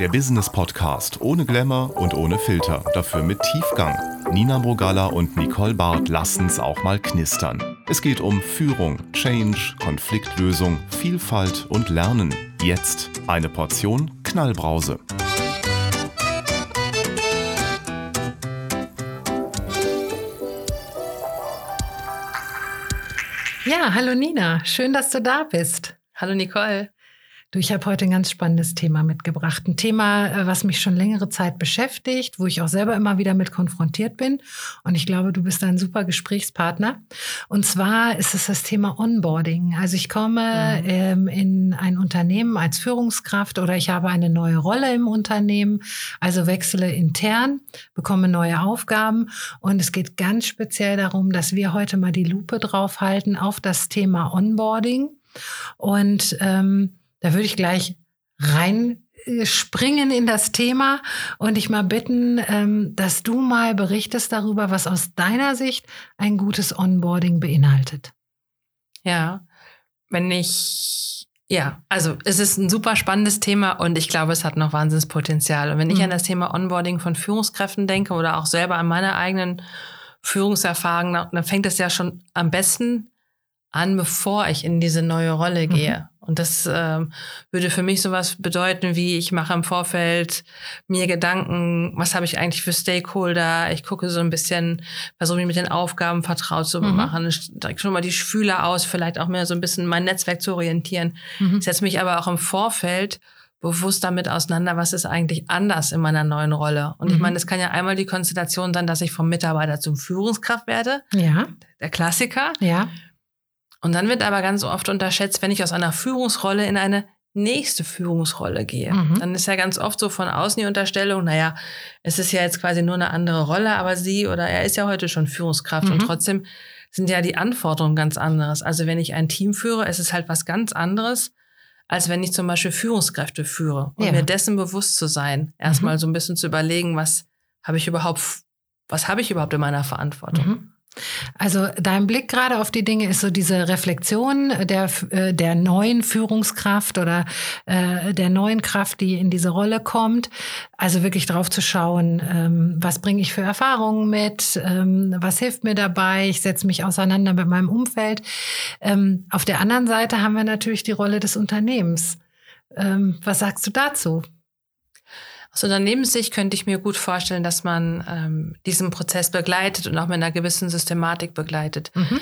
Der Business Podcast ohne Glamour und ohne Filter, dafür mit Tiefgang. Nina Brogalla und Nicole Barth lassen's auch mal knistern. Es geht um Führung, Change, Konfliktlösung, Vielfalt und Lernen. Jetzt eine Portion Knallbrause. Ja, hallo Nina, schön, dass du da bist. Hallo Nicole. Du, ich habe heute ein ganz spannendes Thema mitgebracht. Ein Thema, äh, was mich schon längere Zeit beschäftigt, wo ich auch selber immer wieder mit konfrontiert bin. Und ich glaube, du bist ein super Gesprächspartner. Und zwar ist es das Thema Onboarding. Also ich komme mhm. ähm, in ein Unternehmen als Führungskraft oder ich habe eine neue Rolle im Unternehmen, also wechsle intern, bekomme neue Aufgaben. Und es geht ganz speziell darum, dass wir heute mal die Lupe draufhalten auf das Thema Onboarding. Und ähm, da würde ich gleich rein äh, springen in das Thema und dich mal bitten, ähm, dass du mal berichtest darüber, was aus deiner Sicht ein gutes Onboarding beinhaltet. Ja, wenn ich, ja, also es ist ein super spannendes Thema und ich glaube, es hat noch Wahnsinnspotenzial. Und wenn mhm. ich an das Thema Onboarding von Führungskräften denke oder auch selber an meine eigenen Führungserfahrungen, dann fängt es ja schon am besten an, bevor ich in diese neue Rolle mhm. gehe. Mhm. Und das ähm, würde für mich sowas bedeuten, wie ich mache im Vorfeld mir Gedanken, was habe ich eigentlich für Stakeholder? Ich gucke so ein bisschen, versuche mich mit den Aufgaben vertraut zu mhm. machen. Ich schon mal die Fühler aus, vielleicht auch mehr so ein bisschen mein Netzwerk zu orientieren. Mhm. Ich setze mich aber auch im Vorfeld bewusst damit auseinander, was ist eigentlich anders in meiner neuen Rolle. Und mhm. ich meine, es kann ja einmal die Konstellation sein, dass ich vom Mitarbeiter zum Führungskraft werde. Ja. Der Klassiker. Ja. Und dann wird aber ganz oft unterschätzt, wenn ich aus einer Führungsrolle in eine nächste Führungsrolle gehe. Mhm. Dann ist ja ganz oft so von außen die Unterstellung, naja, es ist ja jetzt quasi nur eine andere Rolle, aber sie oder er ist ja heute schon Führungskraft mhm. und trotzdem sind ja die Anforderungen ganz anderes. Also wenn ich ein Team führe, ist es halt was ganz anderes, als wenn ich zum Beispiel Führungskräfte führe. Und ja. mir dessen bewusst zu sein, erstmal mhm. so ein bisschen zu überlegen, was habe ich überhaupt, was habe ich überhaupt in meiner Verantwortung? Also dein Blick gerade auf die Dinge ist so diese Reflexion der, äh, der neuen Führungskraft oder äh, der neuen Kraft, die in diese Rolle kommt. Also wirklich drauf zu schauen, ähm, was bringe ich für Erfahrungen mit, ähm, was hilft mir dabei, ich setze mich auseinander mit meinem Umfeld. Ähm, auf der anderen Seite haben wir natürlich die Rolle des Unternehmens. Was sagst du dazu? Aus Unternehmenssicht könnte ich mir gut vorstellen, dass man ähm, diesen Prozess begleitet und auch mit einer gewissen Systematik begleitet. Mhm.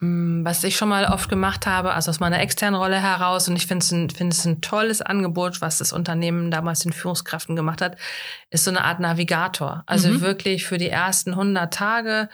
Mm, was ich schon mal oft gemacht habe, also aus meiner externen Rolle heraus, und ich finde es ein, find es ein tolles Angebot, was das Unternehmen damals den Führungskräften gemacht hat, ist so eine Art Navigator. Also mhm. wirklich für die ersten 100 Tage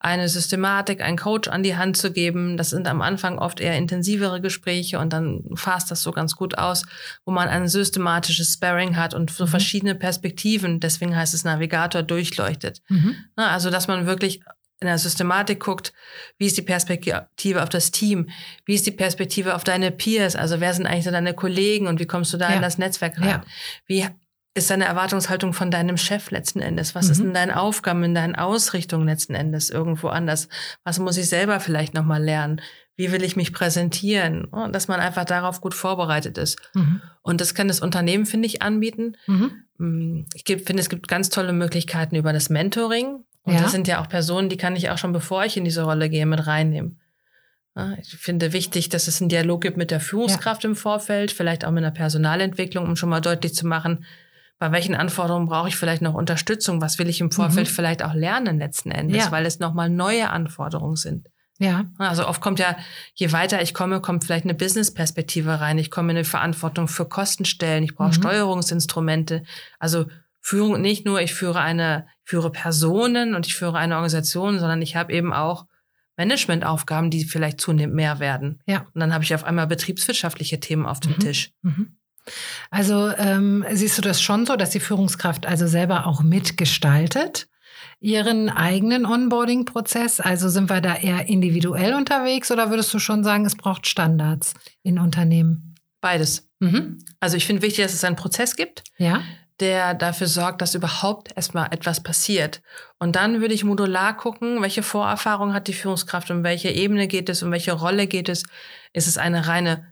eine Systematik, einen Coach an die Hand zu geben. Das sind am Anfang oft eher intensivere Gespräche und dann fasst das so ganz gut aus, wo man ein systematisches Sparring hat und so mhm. verschiedene Perspektiven, deswegen heißt es Navigator, durchleuchtet. Mhm. Also, dass man wirklich in der Systematik guckt, wie ist die Perspektive auf das Team, wie ist die Perspektive auf deine Peers, also wer sind eigentlich so deine Kollegen und wie kommst du da ja. in das Netzwerk rein? Ja. Wie ist deine Erwartungshaltung von deinem Chef letzten Endes? Was mhm. ist in deinen Aufgaben, in deinen Ausrichtungen letzten Endes irgendwo anders? Was muss ich selber vielleicht nochmal lernen? Wie will ich mich präsentieren? Und dass man einfach darauf gut vorbereitet ist. Mhm. Und das kann das Unternehmen, finde ich, anbieten. Mhm. Mm, ich finde, es gibt ganz tolle Möglichkeiten über das Mentoring. Und ja. das sind ja auch Personen, die kann ich auch schon, bevor ich in diese Rolle gehe, mit reinnehmen. Ich finde wichtig, dass es einen Dialog gibt mit der Führungskraft ja. im Vorfeld, vielleicht auch mit einer Personalentwicklung, um schon mal deutlich zu machen, bei welchen Anforderungen brauche ich vielleicht noch Unterstützung? Was will ich im Vorfeld mhm. vielleicht auch lernen letzten Endes, ja. weil es nochmal neue Anforderungen sind. Ja. Also oft kommt ja, je weiter ich komme, kommt vielleicht eine Business-Perspektive rein. Ich komme in eine Verantwortung für Kostenstellen. Ich brauche mhm. Steuerungsinstrumente. Also Führung nicht nur, ich führe eine, führe Personen und ich führe eine Organisation, sondern ich habe eben auch Managementaufgaben, die vielleicht zunehmend mehr werden. Ja. Und dann habe ich auf einmal betriebswirtschaftliche Themen auf dem mhm. Tisch. Mhm. Also ähm, siehst du das schon so, dass die Führungskraft also selber auch mitgestaltet? Ihren eigenen Onboarding-Prozess? Also sind wir da eher individuell unterwegs oder würdest du schon sagen, es braucht Standards in Unternehmen? Beides. Mhm. Also ich finde wichtig, dass es einen Prozess gibt, ja. der dafür sorgt, dass überhaupt erstmal etwas passiert. Und dann würde ich modular gucken, welche Vorerfahrung hat die Führungskraft, um welche Ebene geht es, um welche Rolle geht es. Ist es eine reine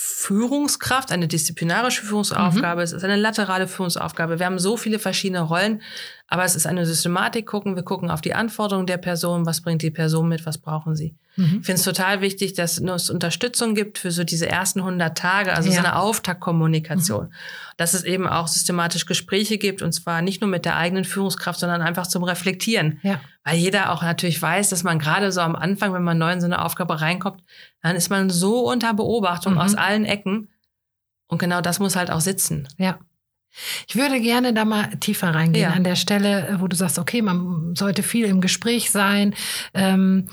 Führungskraft, eine disziplinarische Führungsaufgabe, mhm. es ist eine laterale Führungsaufgabe. Wir haben so viele verschiedene Rollen, aber es ist eine Systematik gucken. Wir gucken auf die Anforderungen der Person, was bringt die Person mit, was brauchen sie. Mhm. Ich finde es total wichtig, dass es Unterstützung gibt für so diese ersten 100 Tage, also ja. so eine Auftaktkommunikation. Mhm. Dass es eben auch systematisch Gespräche gibt und zwar nicht nur mit der eigenen Führungskraft, sondern einfach zum Reflektieren. Ja. Weil jeder auch natürlich weiß, dass man gerade so am Anfang, wenn man neu in so eine Aufgabe reinkommt, dann ist man so unter Beobachtung mhm. aus allen Ecken. Und genau das muss halt auch sitzen. Ja. Ich würde gerne da mal tiefer reingehen ja. an der Stelle, wo du sagst, okay, man sollte viel im Gespräch sein. Ähm,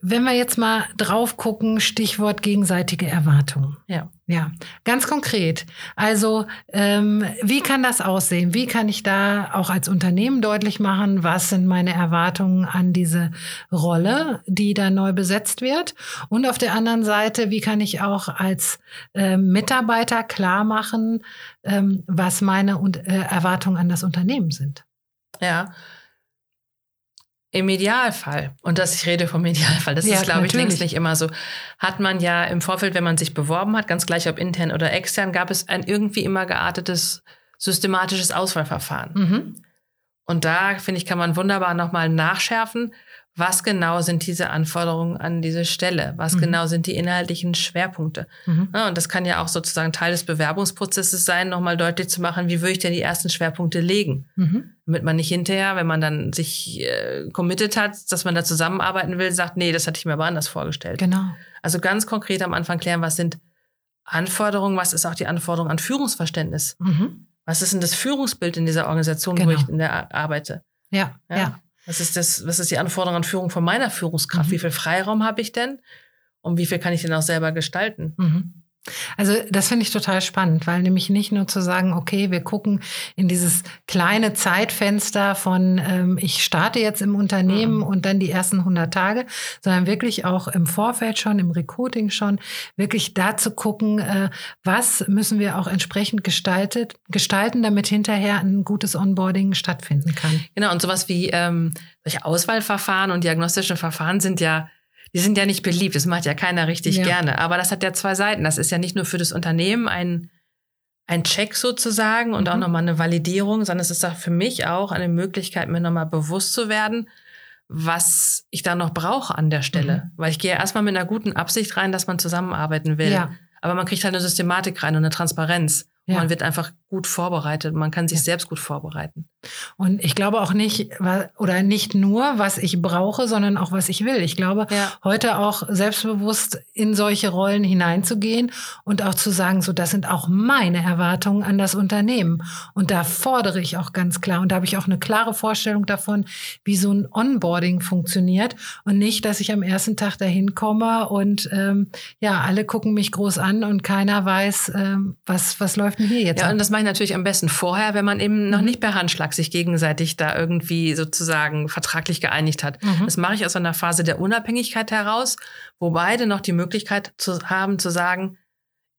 wenn wir jetzt mal drauf gucken, Stichwort gegenseitige Erwartungen. Ja. Ja, ganz konkret. Also, ähm, wie kann das aussehen? Wie kann ich da auch als Unternehmen deutlich machen, was sind meine Erwartungen an diese Rolle, die da neu besetzt wird? Und auf der anderen Seite, wie kann ich auch als äh, Mitarbeiter klar machen, ähm, was meine äh, Erwartungen an das Unternehmen sind? Ja, im Idealfall, und das ich rede vom Idealfall, das ja, ist, glaube ich, längst nicht immer so, hat man ja im Vorfeld, wenn man sich beworben hat, ganz gleich ob intern oder extern, gab es ein irgendwie immer geartetes systematisches Auswahlverfahren. Mhm. Und da, finde ich, kann man wunderbar nochmal nachschärfen, was genau sind diese Anforderungen an diese Stelle? Was mhm. genau sind die inhaltlichen Schwerpunkte? Mhm. Ja, und das kann ja auch sozusagen Teil des Bewerbungsprozesses sein, nochmal deutlich zu machen, wie würde ich denn die ersten Schwerpunkte legen? Mhm. Damit man nicht hinterher, wenn man dann sich äh, committed hat, dass man da zusammenarbeiten will, sagt, nee, das hatte ich mir aber anders vorgestellt. Genau. Also ganz konkret am Anfang klären, was sind Anforderungen, was ist auch die Anforderung an Führungsverständnis? Mhm. Was ist denn das Führungsbild in dieser Organisation, genau. wo ich in der arbeite? ja. ja. ja. Was ist das, was ist die Anforderung an Führung von meiner Führungskraft? Mhm. Wie viel Freiraum habe ich denn? Und wie viel kann ich denn auch selber gestalten? Mhm. Also das finde ich total spannend, weil nämlich nicht nur zu sagen, okay, wir gucken in dieses kleine Zeitfenster von ähm, ich starte jetzt im Unternehmen mhm. und dann die ersten 100 Tage, sondern wirklich auch im Vorfeld schon, im Recruiting schon, wirklich da zu gucken, äh, was müssen wir auch entsprechend gestaltet, gestalten, damit hinterher ein gutes Onboarding stattfinden kann. Genau, und sowas wie ähm, solche Auswahlverfahren und diagnostische Verfahren sind ja die sind ja nicht beliebt, das macht ja keiner richtig ja. gerne. Aber das hat ja zwei Seiten. Das ist ja nicht nur für das Unternehmen ein, ein Check sozusagen und mhm. auch nochmal eine Validierung, sondern es ist auch für mich auch eine Möglichkeit, mir nochmal bewusst zu werden, was ich da noch brauche an der Stelle. Mhm. Weil ich gehe erstmal mit einer guten Absicht rein, dass man zusammenarbeiten will. Ja. Aber man kriegt halt eine Systematik rein und eine Transparenz. Ja. Man wird einfach gut vorbereitet. Man kann sich ja. selbst gut vorbereiten. Und ich glaube auch nicht, oder nicht nur, was ich brauche, sondern auch, was ich will. Ich glaube, ja. heute auch selbstbewusst in solche Rollen hineinzugehen und auch zu sagen, so, das sind auch meine Erwartungen an das Unternehmen. Und da fordere ich auch ganz klar. Und da habe ich auch eine klare Vorstellung davon, wie so ein Onboarding funktioniert. Und nicht, dass ich am ersten Tag dahin komme und ähm, ja, alle gucken mich groß an und keiner weiß, ähm, was, was läuft denn hier jetzt. Ja, und das mache ich natürlich am besten vorher, wenn man eben noch mhm. nicht per Handschlag sich gegenseitig da irgendwie sozusagen vertraglich geeinigt hat. Mhm. Das mache ich aus einer Phase der Unabhängigkeit heraus, wo beide noch die Möglichkeit zu haben zu sagen,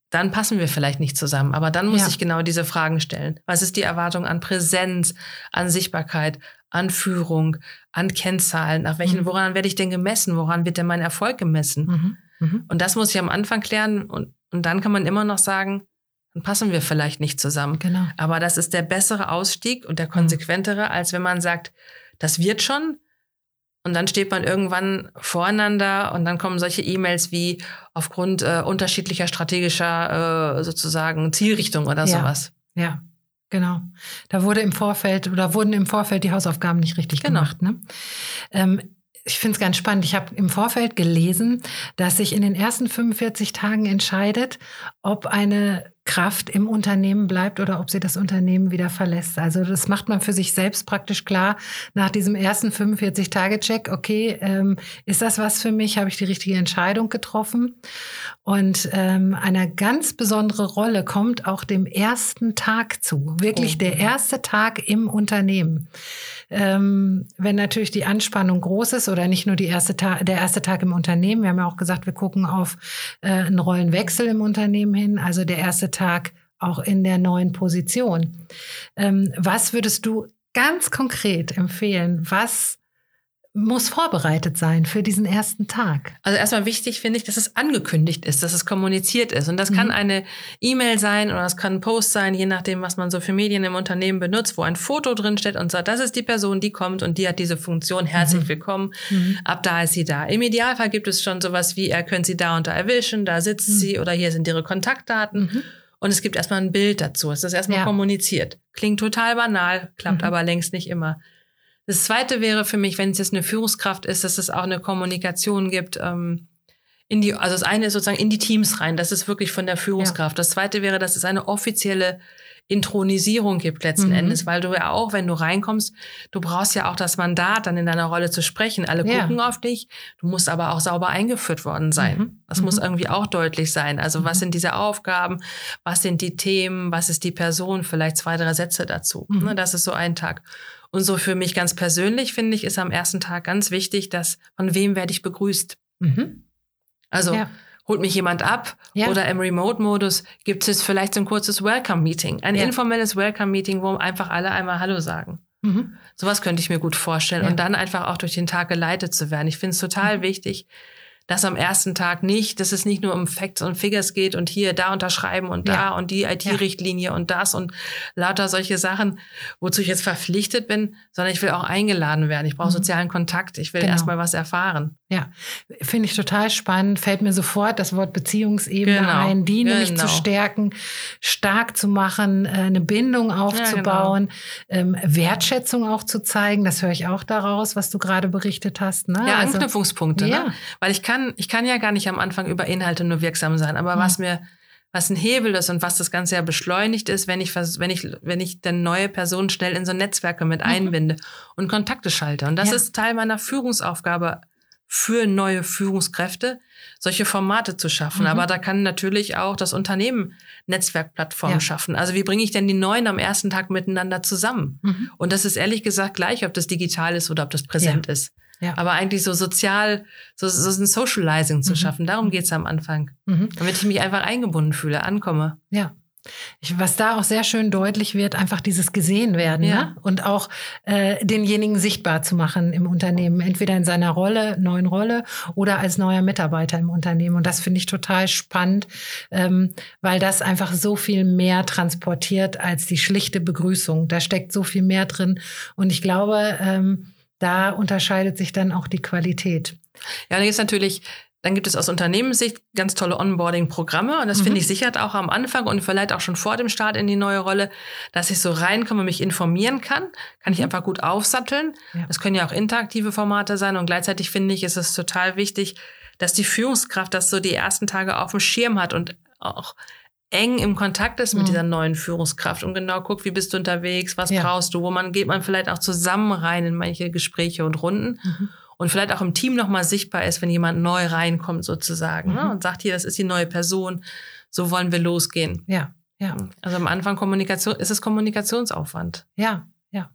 dann passen wir vielleicht nicht zusammen. Aber dann muss ja. ich genau diese Fragen stellen. Was ist die Erwartung an Präsenz, an Sichtbarkeit, an Führung, an Kennzahlen? Nach welchen, mhm. woran werde ich denn gemessen? Woran wird denn mein Erfolg gemessen? Mhm. Mhm. Und das muss ich am Anfang klären. Und, und dann kann man immer noch sagen, dann passen wir vielleicht nicht zusammen. Genau. Aber das ist der bessere Ausstieg und der mhm. konsequentere, als wenn man sagt, das wird schon. Und dann steht man irgendwann voreinander und dann kommen solche E-Mails wie aufgrund äh, unterschiedlicher strategischer äh, sozusagen Zielrichtung oder ja. sowas. Ja, genau. Da wurde im Vorfeld oder wurden im Vorfeld die Hausaufgaben nicht richtig genau. gemacht. Ne? Ähm, ich finde es ganz spannend. Ich habe im Vorfeld gelesen, dass sich in den ersten 45 Tagen entscheidet, ob eine Kraft im Unternehmen bleibt oder ob sie das Unternehmen wieder verlässt. Also das macht man für sich selbst praktisch klar nach diesem ersten 45-Tage-Check. Okay, ähm, ist das was für mich? Habe ich die richtige Entscheidung getroffen? Und ähm, eine ganz besondere Rolle kommt auch dem ersten Tag zu. Wirklich oh. der erste Tag im Unternehmen. Ähm, wenn natürlich die Anspannung groß ist oder nicht nur die erste der erste Tag im Unternehmen. Wir haben ja auch gesagt, wir gucken auf äh, einen Rollenwechsel im Unternehmen hin. Also der erste Tag auch in der neuen Position. Ähm, was würdest du ganz konkret empfehlen? Was muss vorbereitet sein für diesen ersten Tag? Also erstmal wichtig finde ich, dass es angekündigt ist, dass es kommuniziert ist. Und das mhm. kann eine E-Mail sein oder es kann ein Post sein, je nachdem, was man so für Medien im Unternehmen benutzt, wo ein Foto drin steht und sagt, das ist die Person, die kommt und die hat diese Funktion. Herzlich mhm. willkommen. Mhm. Ab da ist sie da. Im Idealfall gibt es schon sowas wie, er können Sie da und da erwischen, da sitzt mhm. sie oder hier sind Ihre Kontaktdaten. Und es gibt erstmal ein Bild dazu. Es ist erstmal ja. kommuniziert. Klingt total banal, klappt mhm. aber längst nicht immer. Das zweite wäre für mich, wenn es jetzt eine Führungskraft ist, dass es auch eine Kommunikation gibt, ähm, in die, also das eine ist sozusagen in die Teams rein. Das ist wirklich von der Führungskraft. Ja. Das zweite wäre, dass es eine offizielle Intronisierung gibt letzten mhm. Endes, weil du ja auch, wenn du reinkommst, du brauchst ja auch das Mandat, dann in deiner Rolle zu sprechen. Alle ja. gucken auf dich. Du musst aber auch sauber eingeführt worden sein. Mhm. Das mhm. muss irgendwie auch deutlich sein. Also was mhm. sind diese Aufgaben? Was sind die Themen? Was ist die Person? Vielleicht zwei, drei Sätze dazu. Mhm. Ne, das ist so ein Tag. Und so für mich ganz persönlich finde ich, ist am ersten Tag ganz wichtig, dass von wem werde ich begrüßt. Mhm. Also ja. Holt mich jemand ab ja. oder im Remote-Modus gibt es vielleicht so ein kurzes Welcome-Meeting, ein ja. informelles Welcome-Meeting, wo einfach alle einmal Hallo sagen. Mhm. Sowas könnte ich mir gut vorstellen und dann einfach auch durch den Tag geleitet zu werden. Ich finde es total mhm. wichtig, dass am ersten Tag nicht, dass es nicht nur um Facts und Figures geht und hier da unterschreiben und da ja. und die IT-Richtlinie ja. und das und lauter solche Sachen, wozu ich jetzt verpflichtet bin, sondern ich will auch eingeladen werden. Ich brauche mhm. sozialen Kontakt. Ich will genau. erstmal was erfahren. Ja, finde ich total spannend. Fällt mir sofort das Wort Beziehungsebene genau. ein, die genau. nämlich zu stärken, stark zu machen, äh, eine Bindung aufzubauen, ja, genau. ähm, Wertschätzung auch zu zeigen. Das höre ich auch daraus, was du gerade berichtet hast. Ne? Ja, also, Anknüpfungspunkte. Ne? Ja. Ne? Weil ich kann, ich kann ja gar nicht am Anfang über Inhalte nur wirksam sein. Aber mhm. was mir was ein Hebel ist und was das Ganze ja beschleunigt ist, wenn ich, wenn ich, wenn ich dann neue Personen schnell in so Netzwerke mit mhm. einbinde und Kontakte schalte. Und das ja. ist Teil meiner Führungsaufgabe für neue Führungskräfte, solche Formate zu schaffen. Mhm. Aber da kann natürlich auch das Unternehmen Netzwerkplattformen ja. schaffen. Also wie bringe ich denn die Neuen am ersten Tag miteinander zusammen? Mhm. Und das ist ehrlich gesagt gleich, ob das digital ist oder ob das präsent ja. ist. Ja. Aber eigentlich so sozial, so, so ein Socializing zu mhm. schaffen, darum geht's am Anfang. Mhm. Damit ich mich einfach eingebunden fühle, ankomme. Ja. Was da auch sehr schön deutlich wird, einfach dieses gesehen werden ja. ne? und auch äh, denjenigen sichtbar zu machen im Unternehmen, entweder in seiner Rolle, neuen Rolle oder als neuer Mitarbeiter im Unternehmen. Und das finde ich total spannend, ähm, weil das einfach so viel mehr transportiert als die schlichte Begrüßung. Da steckt so viel mehr drin. Und ich glaube, ähm, da unterscheidet sich dann auch die Qualität. Ja, da ist natürlich dann gibt es aus Unternehmenssicht ganz tolle Onboarding-Programme und das mhm. finde ich sichert auch am Anfang und vielleicht auch schon vor dem Start in die neue Rolle, dass ich so reinkomme, mich informieren kann, kann ich mhm. einfach gut aufsatteln. Ja. Das können ja auch interaktive Formate sein und gleichzeitig finde ich, ist es total wichtig, dass die Führungskraft das so die ersten Tage auf dem Schirm hat und auch eng im Kontakt ist mit mhm. dieser neuen Führungskraft und genau guckt, wie bist du unterwegs, was ja. brauchst du, wo man geht man vielleicht auch zusammen rein in manche Gespräche und Runden. Mhm und vielleicht auch im Team nochmal sichtbar ist, wenn jemand neu reinkommt sozusagen ne? mhm. ne? und sagt, hier, das ist die neue Person, so wollen wir losgehen. Ja, ja. Also am Anfang Kommunikation, ist es Kommunikationsaufwand. Ja, ja.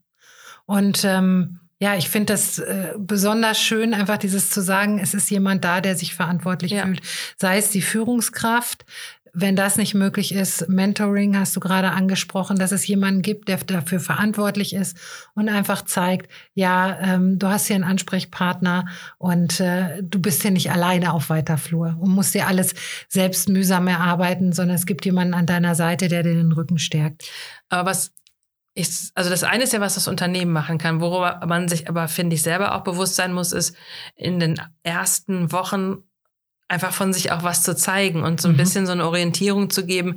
Und ähm, ja, ich finde das äh, besonders schön, einfach dieses zu sagen, es ist jemand da, der sich verantwortlich ja. fühlt. Sei es die Führungskraft, wenn das nicht möglich ist, Mentoring hast du gerade angesprochen, dass es jemanden gibt, der dafür verantwortlich ist und einfach zeigt, ja, ähm, du hast hier einen Ansprechpartner und äh, du bist hier nicht alleine auf weiter Flur und musst dir alles selbst mühsam erarbeiten, sondern es gibt jemanden an deiner Seite, der dir den Rücken stärkt. Aber was ich, also das eine ist ja, was das Unternehmen machen kann. Worüber man sich aber, finde ich, selber auch bewusst sein muss, ist in den ersten Wochen einfach von sich auch was zu zeigen und so ein mhm. bisschen so eine Orientierung zu geben,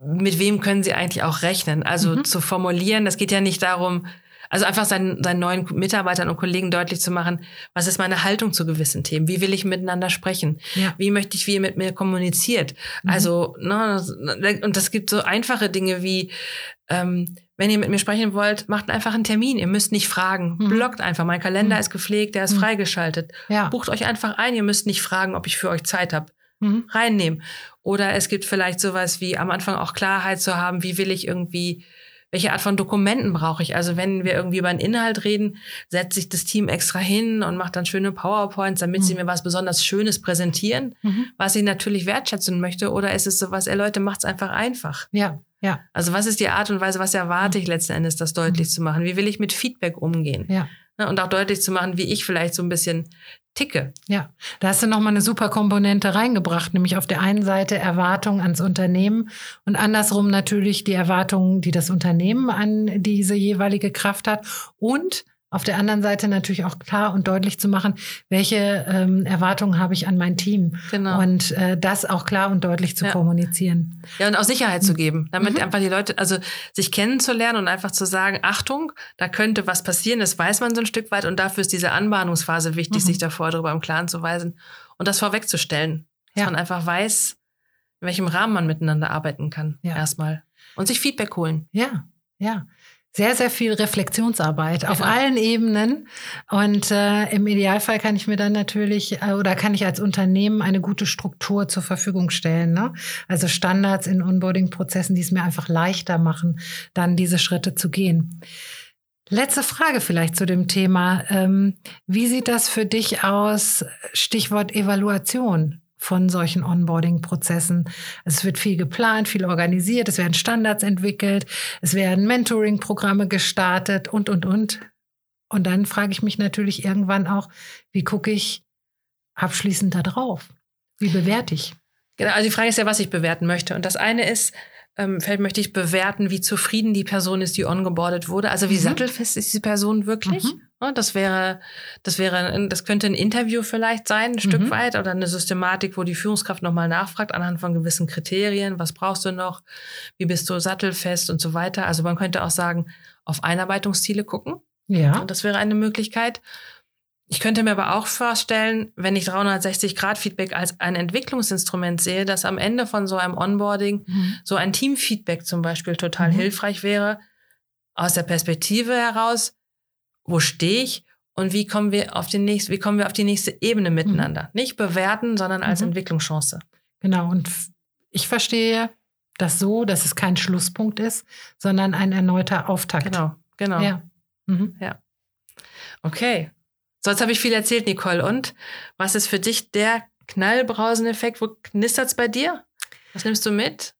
mit wem können sie eigentlich auch rechnen. Also mhm. zu formulieren, das geht ja nicht darum, also einfach seinen, seinen neuen Mitarbeitern und Kollegen deutlich zu machen, was ist meine Haltung zu gewissen Themen? Wie will ich miteinander sprechen? Ja. Wie möchte ich, wie ihr mit mir kommuniziert? Mhm. Also, ne, und das gibt so einfache Dinge wie, ähm, wenn ihr mit mir sprechen wollt, macht einfach einen Termin. Ihr müsst nicht fragen. Mhm. Blockt einfach. Mein Kalender mhm. ist gepflegt, der ist mhm. freigeschaltet. Ja. Bucht euch einfach ein. Ihr müsst nicht fragen, ob ich für euch Zeit habe. Mhm. Reinnehmen. Oder es gibt vielleicht sowas wie am Anfang auch Klarheit zu haben, wie will ich irgendwie welche Art von Dokumenten brauche ich? Also wenn wir irgendwie über einen Inhalt reden, setzt sich das Team extra hin und macht dann schöne PowerPoints, damit mhm. sie mir was besonders Schönes präsentieren, mhm. was ich natürlich wertschätzen möchte. Oder ist es sowas, ey Leute, macht's einfach einfach. Ja. Ja. Also was ist die Art und Weise, was erwarte ich letzten Endes, das deutlich mhm. zu machen? Wie will ich mit Feedback umgehen? Ja. Ne, und auch deutlich zu machen, wie ich vielleicht so ein bisschen ticke. Ja, da hast du nochmal eine super Komponente reingebracht, nämlich auf der einen Seite Erwartungen ans Unternehmen und andersrum natürlich die Erwartungen, die das Unternehmen an diese jeweilige Kraft hat und auf der anderen Seite natürlich auch klar und deutlich zu machen, welche ähm, Erwartungen habe ich an mein Team. Genau. Und äh, das auch klar und deutlich zu ja. kommunizieren. Ja, und auch Sicherheit mhm. zu geben, damit mhm. einfach die Leute, also sich kennenzulernen und einfach zu sagen, Achtung, da könnte was passieren, das weiß man so ein Stück weit und dafür ist diese Anbahnungsphase wichtig, mhm. sich davor darüber im Klaren zu weisen und das vorwegzustellen. Dass ja. man einfach weiß, in welchem Rahmen man miteinander arbeiten kann, ja. erstmal. Und sich Feedback holen. Ja, ja sehr, sehr viel Reflexionsarbeit auf allen Ebenen. Und äh, im Idealfall kann ich mir dann natürlich äh, oder kann ich als Unternehmen eine gute Struktur zur Verfügung stellen. Ne? Also Standards in Onboarding-Prozessen, die es mir einfach leichter machen, dann diese Schritte zu gehen. Letzte Frage vielleicht zu dem Thema. Ähm, wie sieht das für dich aus? Stichwort Evaluation von solchen Onboarding-Prozessen. Es wird viel geplant, viel organisiert, es werden Standards entwickelt, es werden Mentoring-Programme gestartet und, und, und. Und dann frage ich mich natürlich irgendwann auch, wie gucke ich abschließend da drauf? Wie bewerte ich? Genau, also die Frage ist ja, was ich bewerten möchte. Und das eine ist, ähm, vielleicht möchte ich bewerten, wie zufrieden die Person ist, die ongeboardet wurde. Also wie mhm. sattelfest ist die Person wirklich? Mhm. Ja, das wäre, das wäre, das könnte ein Interview vielleicht sein, ein mhm. Stück weit, oder eine Systematik, wo die Führungskraft nochmal nachfragt anhand von gewissen Kriterien. Was brauchst du noch? Wie bist du sattelfest und so weiter? Also man könnte auch sagen, auf Einarbeitungsziele gucken. Ja. Das wäre eine Möglichkeit. Ich könnte mir aber auch vorstellen, wenn ich 360-Grad-Feedback als ein Entwicklungsinstrument sehe, dass am Ende von so einem Onboarding mhm. so ein Teamfeedback zum Beispiel total mhm. hilfreich wäre, aus der Perspektive heraus, wo stehe ich und wie kommen wir auf die nächste, wie kommen wir auf die nächste Ebene miteinander? Mhm. Nicht bewerten, sondern als mhm. Entwicklungschance. Genau. Und ich verstehe das so, dass es kein Schlusspunkt ist, sondern ein erneuter Auftakt. Genau, genau. Ja. Mhm. ja. Okay. So, jetzt habe ich viel erzählt, Nicole. Und was ist für dich der Knallbrausen-Effekt? Wo knistert's bei dir? Was nimmst du mit?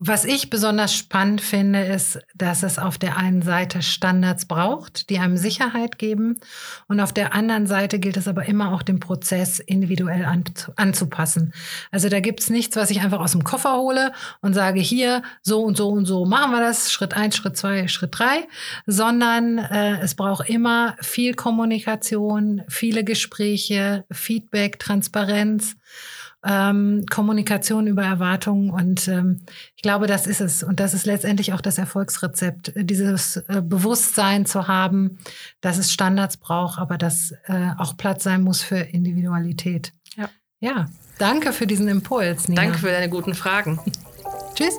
Was ich besonders spannend finde, ist, dass es auf der einen Seite Standards braucht, die einem Sicherheit geben. Und auf der anderen Seite gilt es aber immer auch, den Prozess individuell anzupassen. Also da gibt's nichts, was ich einfach aus dem Koffer hole und sage, hier, so und so und so machen wir das, Schritt eins, Schritt zwei, Schritt drei, sondern äh, es braucht immer viel Kommunikation, viele Gespräche, Feedback, Transparenz ähm, Kommunikation über Erwartungen. Und ähm, ich glaube, das ist es. Und das ist letztendlich auch das Erfolgsrezept, dieses äh, Bewusstsein zu haben, dass es Standards braucht, aber dass äh, auch Platz sein muss für Individualität. Ja. Ja, danke für diesen Impuls. Nina. Danke für deine guten Fragen. Tschüss.